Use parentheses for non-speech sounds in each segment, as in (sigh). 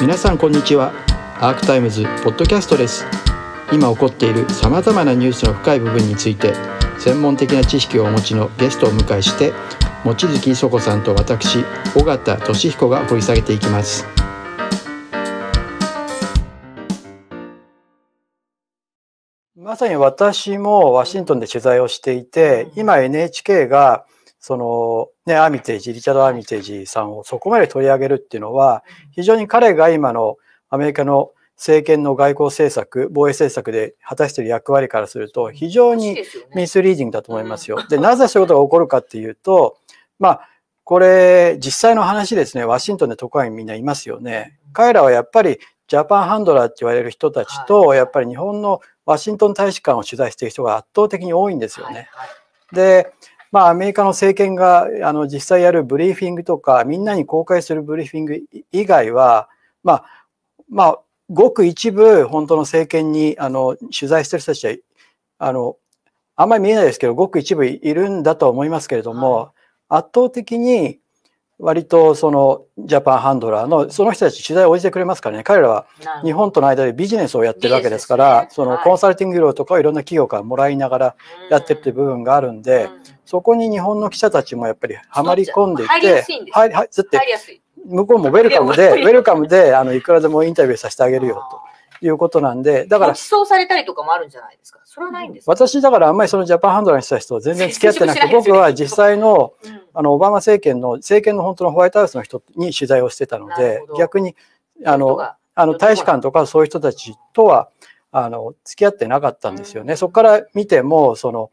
皆さんこんにちは。アークタイムズポッドキャストです。今起こっているさまざまなニュースの深い部分について専門的な知識をお持ちのゲストを迎えして望月磯子さんと私尾形俊彦が掘り下げていきます。まさに私もワシントンで取材をしていて今 NHK がそのね、アーミテージ、リチャード・アーミテージさんをそこまで取り上げるっていうのは、非常に彼が今のアメリカの政権の外交政策、防衛政策で果たしている役割からすると、非常にミスリーディングだと思いますよ。で、なぜそういうことが起こるかっていうと、まあ、これ、実際の話ですね、ワシントンで特派員みんないますよね。彼らはやっぱり、ジャパンハンドラーって言われる人たちと、やっぱり日本のワシントン大使館を取材している人が圧倒的に多いんですよね。で、まあ、アメリカの政権があの実際やるブリーフィングとか、みんなに公開するブリーフィング以外は、まあ、まあ、ごく一部、本当の政権にあの取材してる人たちは、あの、あんまり見えないですけど、ごく一部いるんだとは思いますけれども、圧倒的に割とそのジャパンハンドラーのその人たち取材を応じてくれますからね。彼らは日本との間でビジネスをやってるわけですから、そのコンサルティング料とかをいろんな企業からもらいながらやってるっていう部分があるんで、そこに日本の記者たちもやっぱりはまり込んでいて向こうもウェルカムで (laughs) ウェルカムであのいくらでもインタビューさせてあげるよと。いうことなんで、だから。起訴されたりとかもあるんじゃないですか？それはないんです私、だからあんまりそのジャパンハンドラーにした人は全然付き合ってなくて、(laughs) 僕は実際の、あの、オバマ政権の、政権の本当のホワイトハウスの人に取材をしてたので、逆に、あの、あの、大使館とかそういう人たちとは、あの、付き合ってなかったんですよね。そこから見ても、その、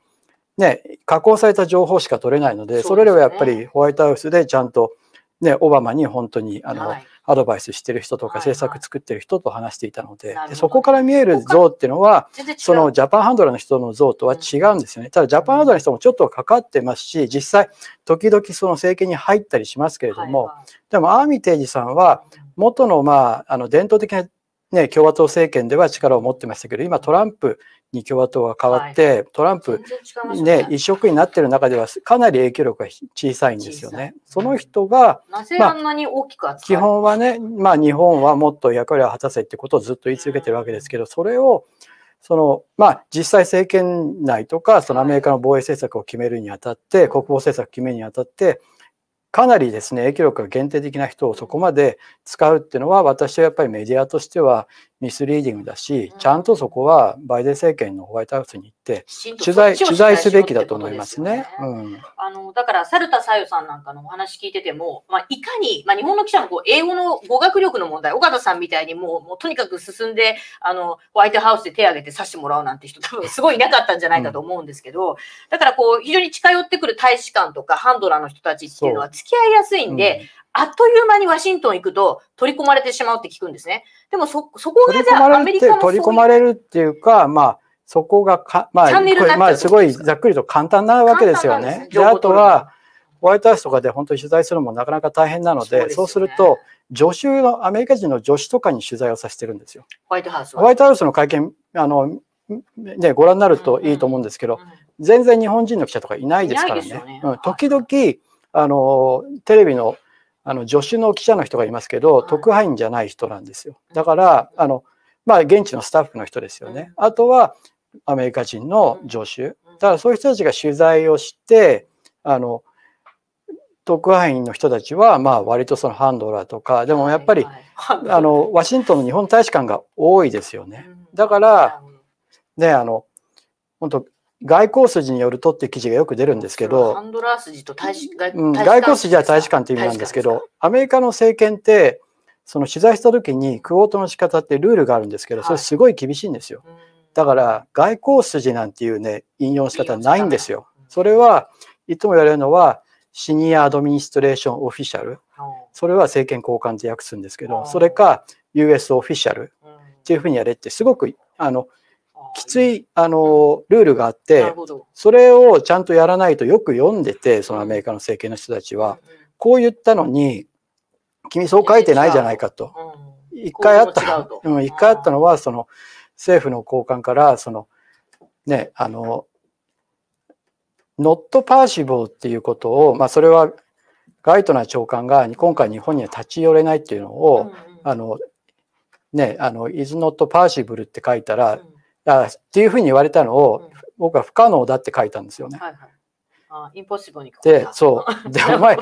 ね、加工された情報しか取れないので、それらはやっぱりホワイトハウスでちゃんと、ね、オバマに本当に、あの、はいアドバイスしてる人とか政策作ってる人と話していたのででそこから見える像っていうのはそのジャパンハンドラーの人の像とは違うんですよね。ただジャパンハンドラーの人もちょっとかかってますし実際時々その政権に入ったりしますけれどもでもアーミテージさんは元のまああの伝統的なね、共和党政権では力を持ってましたけど、今トランプに共和党が変わって、はい、トランプね、一色になってる中ではかなり影響力が小さいんですよね。その人が、なぜあんなに大きくまあ、基本はね、まあ日本はもっと役割を果たせってことをずっと言い続けてるわけですけど、それを、その、まあ実際政権内とか、そのアメリカの防衛政策を決めるにあたって、国防政策を決めるにあたって、かなりですね影響力が限定的な人をそこまで使うっていうのは私はやっぱりメディアとしてはミスリーディングだし、ちゃんとそこはバイデン政権のホワイトハウスに行って取材取材すべきだと思いますね。うん、あのだから猿田さよさんなんかのお話聞いてても、まあ、いかに、まあ、日本の記者もこう英語の語学力の問題、岡田さんみたいにもうもうとにかく進んであのホワイトハウスで手を挙げて指してもらうなんて人多分すごいいなかったんじゃないかと思うんですけど、うん、だからこう非常に近寄ってくる大使館とかハンドラーの人たちっていうのは付き合いやすいんで、あっという間にワシントン行くと取り込まれてしまうって聞くんですね。でもそ、そこがじゃあアメリカの取り込まれるっていうか、まあ、そこがか、まあ、まあ、すごいざっくりと簡単なわけですよね。で、あとは、ホワイトハウスとかで本当に取材するのもなかなか大変なので、そう、ね,、すると、助手の、アメリカ人の助手とかに取材をさせてるんですよ。ホワイトハウスホワイトハウスの会見、あの、ね、ご覧になるといいと思うんですけど、うんうん、全然日本人の記者とかいないですからね。ねうん、時々、あの、テレビのあの助手の記者の人がいますけど、特派員じゃない人なんですよ。だから、あの、まあ、現地のスタッフの人ですよね。あとは、アメリカ人の助手。だからそういう人たちが取材をして、あの、特派員の人たちは、まあ、割とそのハンドラーとか、でもやっぱり、あの、ワシントンの日本大使館が多いですよね。だから、ね、あの、本当外交筋によるとっていう記事がよく出るんですけど、ハンドラー筋と大使外,、うん、外交筋は大使館っていう意味なんですけど、アメリカの政権って、その取材した時にクオートの仕方ってルールがあるんですけど、それすごい厳しいんですよ。だから外交筋なんていうね、引用の仕方はない。んですよ。それはいつも言われるのは、シニアアドミニストレーションオフィシャル。それは政権交換って訳すんですけど、それか US オフィシャルっていうふうにやれってすごくあのきついあのルールがあってそれをちゃんとやらないとよく読んでてそのアメリカの政権の人たちは。こう言ったのに君そう書いてないじゃないかと。一回あった。一回あったのはその政府の高官からそのねあの not possible っていうことをまあそれはガイトナー長官が今回日本には立ち寄れないっていうのをあの、ね、あの、is not possible って書いたら、うんあっていうふうに言われたのを、うん僕は不可能だって書いたんですよね。はいはい。あ、インポッシブルに。で、そう。(laughs) で、お前、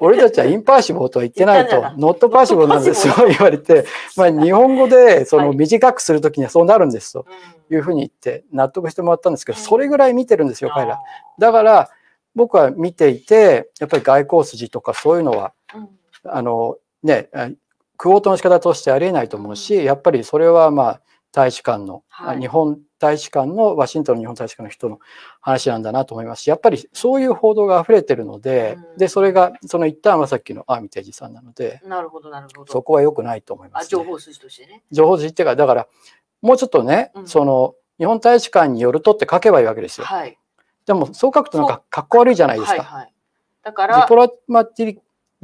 俺たちはインパーシブルとは言ってないとノットパーシブルなんですよ、(laughs) 言われて、(laughs) まあ、日本語でそのはい短くするときにはそうなるんですとうん。いうふうに言って納得してもらったんですけど、うんそれぐらい見てるんですよ、彼らあ。だから、僕は見ていて、やっぱり外交筋とかそういうのは、あの、ね、あクオートの仕方としてありえないと思うし、やっぱりそれはまあ、大使館の、はい日本大使館の、ワシントンの日本大使館の人の話なんだなと思いますし、やっぱりそういう報道が溢れてるので、うんで、それが、その一旦はさっきのアーミテージさんなので、なるほど、なるほど。そこは良くないと思います、ね。あ情報筋としてね。情報筋っていうか、だから、もうちょっとね、うんその、日本大使館によるとって書けばいいわけですよ。はい。でも、そう書くとなんか、かっこ悪いじゃないですか。はいはい。だからディプ、ロマティ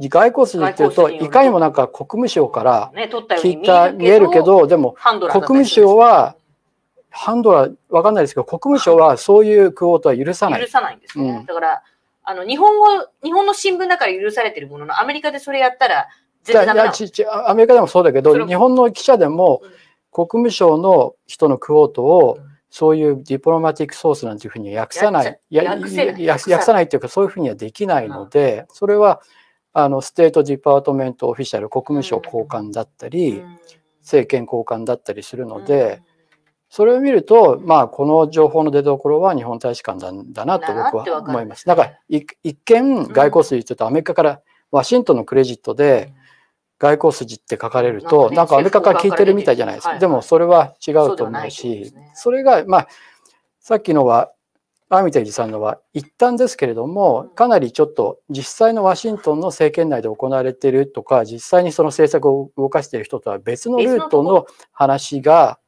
外交筋っていうと、いかにもなんか国務省から聞いた、見えるけ、ど、でも、国務省は、ハンドラー、わかんないですけど、国務省はそういう quote は許さない。許。さないんですね。うん。だから、あの、日本語、日本の新聞だから許されてるものの、アメリカでそれやったら、絶対ダメアメリカでもそうだけど、日本の記者でもうん。国務省の人の quote をうん。そういう diplomatic source なんていうふうに訳さない、やっちゃや訳せないや訳さない。訳さないっていうか、そういうふうにはできないので、それはあの State Department official、国務省高官だったり、うん。政権高官だったりするので、それを見ると、まあ、この情報の出所は日本大使館だだなと僕は思います。だから、い一見、外交筋って言うと、アメリカからワシントンのクレジットで、外交筋って書かれると、なんかアメリカから聞いてるみたいじゃないですか。はい。でも、それは違うと思うしね、それが、まあ、さっきのは、アーミテージさんのは一旦ですけれども、かなりちょっと実際のワシントンの政権内で行われているとか、実際にその政策を動かしている人とは別のルートの話が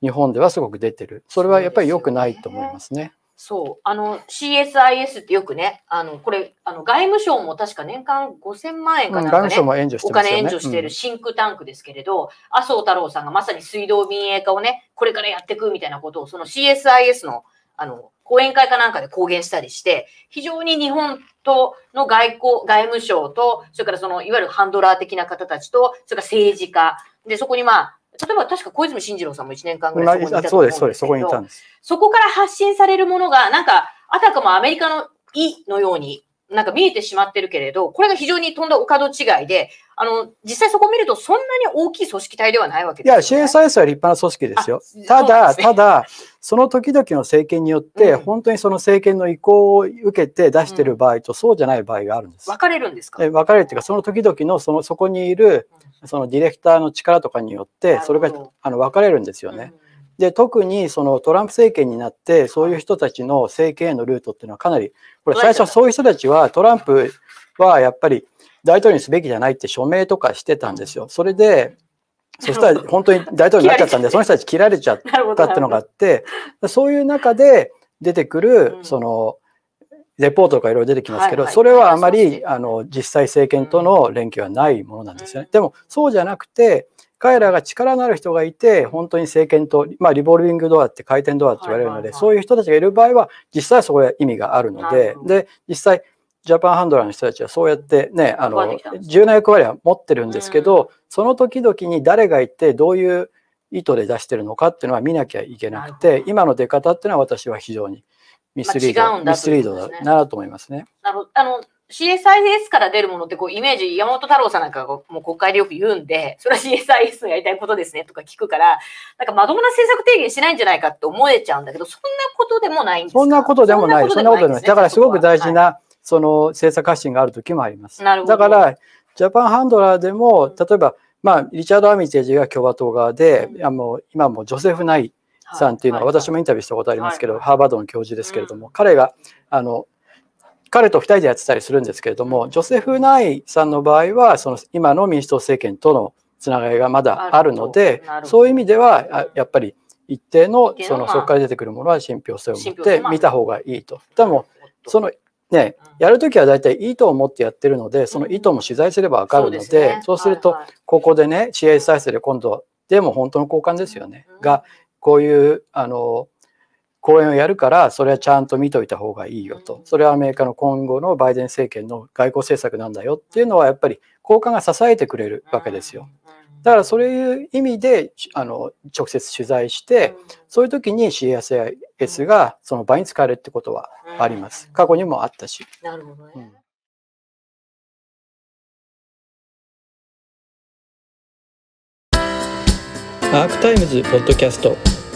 日本ではすごく出てる。それはやっぱり良くないと思いますね。そう。あの、CSIS ってよくね、あの、これ、あの、外務省も確か年間5000万円うん外かなんかね、務省も援助しおてね。金援助しているシンクタンクですけれど、麻生太郎さんがまさに水道民営化をね、これからやっていくみたいなことを、その CSIS の、あの、講演会かなんかで公言したりして、非常に日本との外交、外務省と、それからその、いわゆるハンドラー的な方たちと、それから政治家、で、そこにまあ、例えば確か小泉進次郎さんも1年間ぐらいそこにいたとそうです、そうです。そこにいたどんです。そこから発信されるものが、なんか、あたかもアメリカの意のように、なんか見えてしまってるけれど、これが非常にとんだお門違いで、あの、実際そこを見るとそんなに大きい組織体ではないわけいや、ですよ、ね。CSIS は立派な組織ですよあ。ただ、ねただ、その時々の政権によって、うん本当にその政権の意向を受けて出している場合と、そうじゃない場合があるんです。分かれるんですか？え分かれるっていうか、その時々のそのそこにいるそのディレクターの力とかによって、それがあの分かれるんですよね。で、特にそのトランプ政権になって、そういう人たちの政権へのルートっていうのはかなり、これ最初はそういう人たちはトランプはやっぱり大統領にすべきじゃないって署名とかしてたんですよ。それで、そしたら本当に大統領になっちゃったんで、その人たち切られちゃっ。たっていうのがあって、そういう中で出てくるう、ん。その、レポートとかいろいろ出てきますけど、それはあまり、あの、実際政権との連携はないものなんですよね。でも、そうじゃなくて、彼らが力のある人がいて、本当に政権と、まあ、リボルビングドアって回転ドアって言われるので、そういう人たちがいる場合は、実際はそこで意味があるのでで、実際、ジャパンハンドラーの人たちはそうやってね、あの重要な役割は持ってるんですけうん。ど、その時々に誰がいて、どういう意図で出してるのかっていうのは見なきゃいけなくて、ど。今の出方っていうのは私は非常にミスリード、ミスリードだなと思いますね。なるほど。あの、CSIS から出るものってこうイメージ、山本太郎さんなんかがもう国会でよく言うんで、それは CSIS のやりたいことですねとか聞くから、なんかまともな政策提言しないんじゃないかって思えちゃうんだけど、そんなことでもないんですか？そんなことでもない、そんなことでもない。だからすごく大事。なな、その政策発信がある時もあります。なるほど。だから、ジャパンハンドラーでも、うん。例えば、まあ、リチャード・アミテージが共和党側で、うん。いやもう今もジョセフ・ナイさんっていうのは、私もインタビューしたことありますけど、はいハーバードの教授ですけれども、うん。彼が、あの、彼と二人でやってたりするんですけれども、ジョセフ・ナイさんの場合は、その今の民主党政権とのつながりがまだあるのでそういう意味では、あやっぱり一定のそのそこから出てくるものは信憑性を持って見た方がいいと。でも、そのねうん、やるときは大体意図を持ってやってるので、その意図も取材すればわかるので、そうね。すると、はいはい。ここでね、CA 再生で今度、でも本当の交換ですよね。が、こういう、あの、講演をやるから、それはちゃんと見といた方がいいよと。それはアメリカの今後のバイデン政権の外交政策なんだよっていうのは、やっぱり交換が支えてくれるわけですよ。。だからそういう意味であの直接取材して、そういう時に CSIS がその場に使われるってことはあります。過去にもあったし。なるほどね。うんアークタイムズポッドキャスト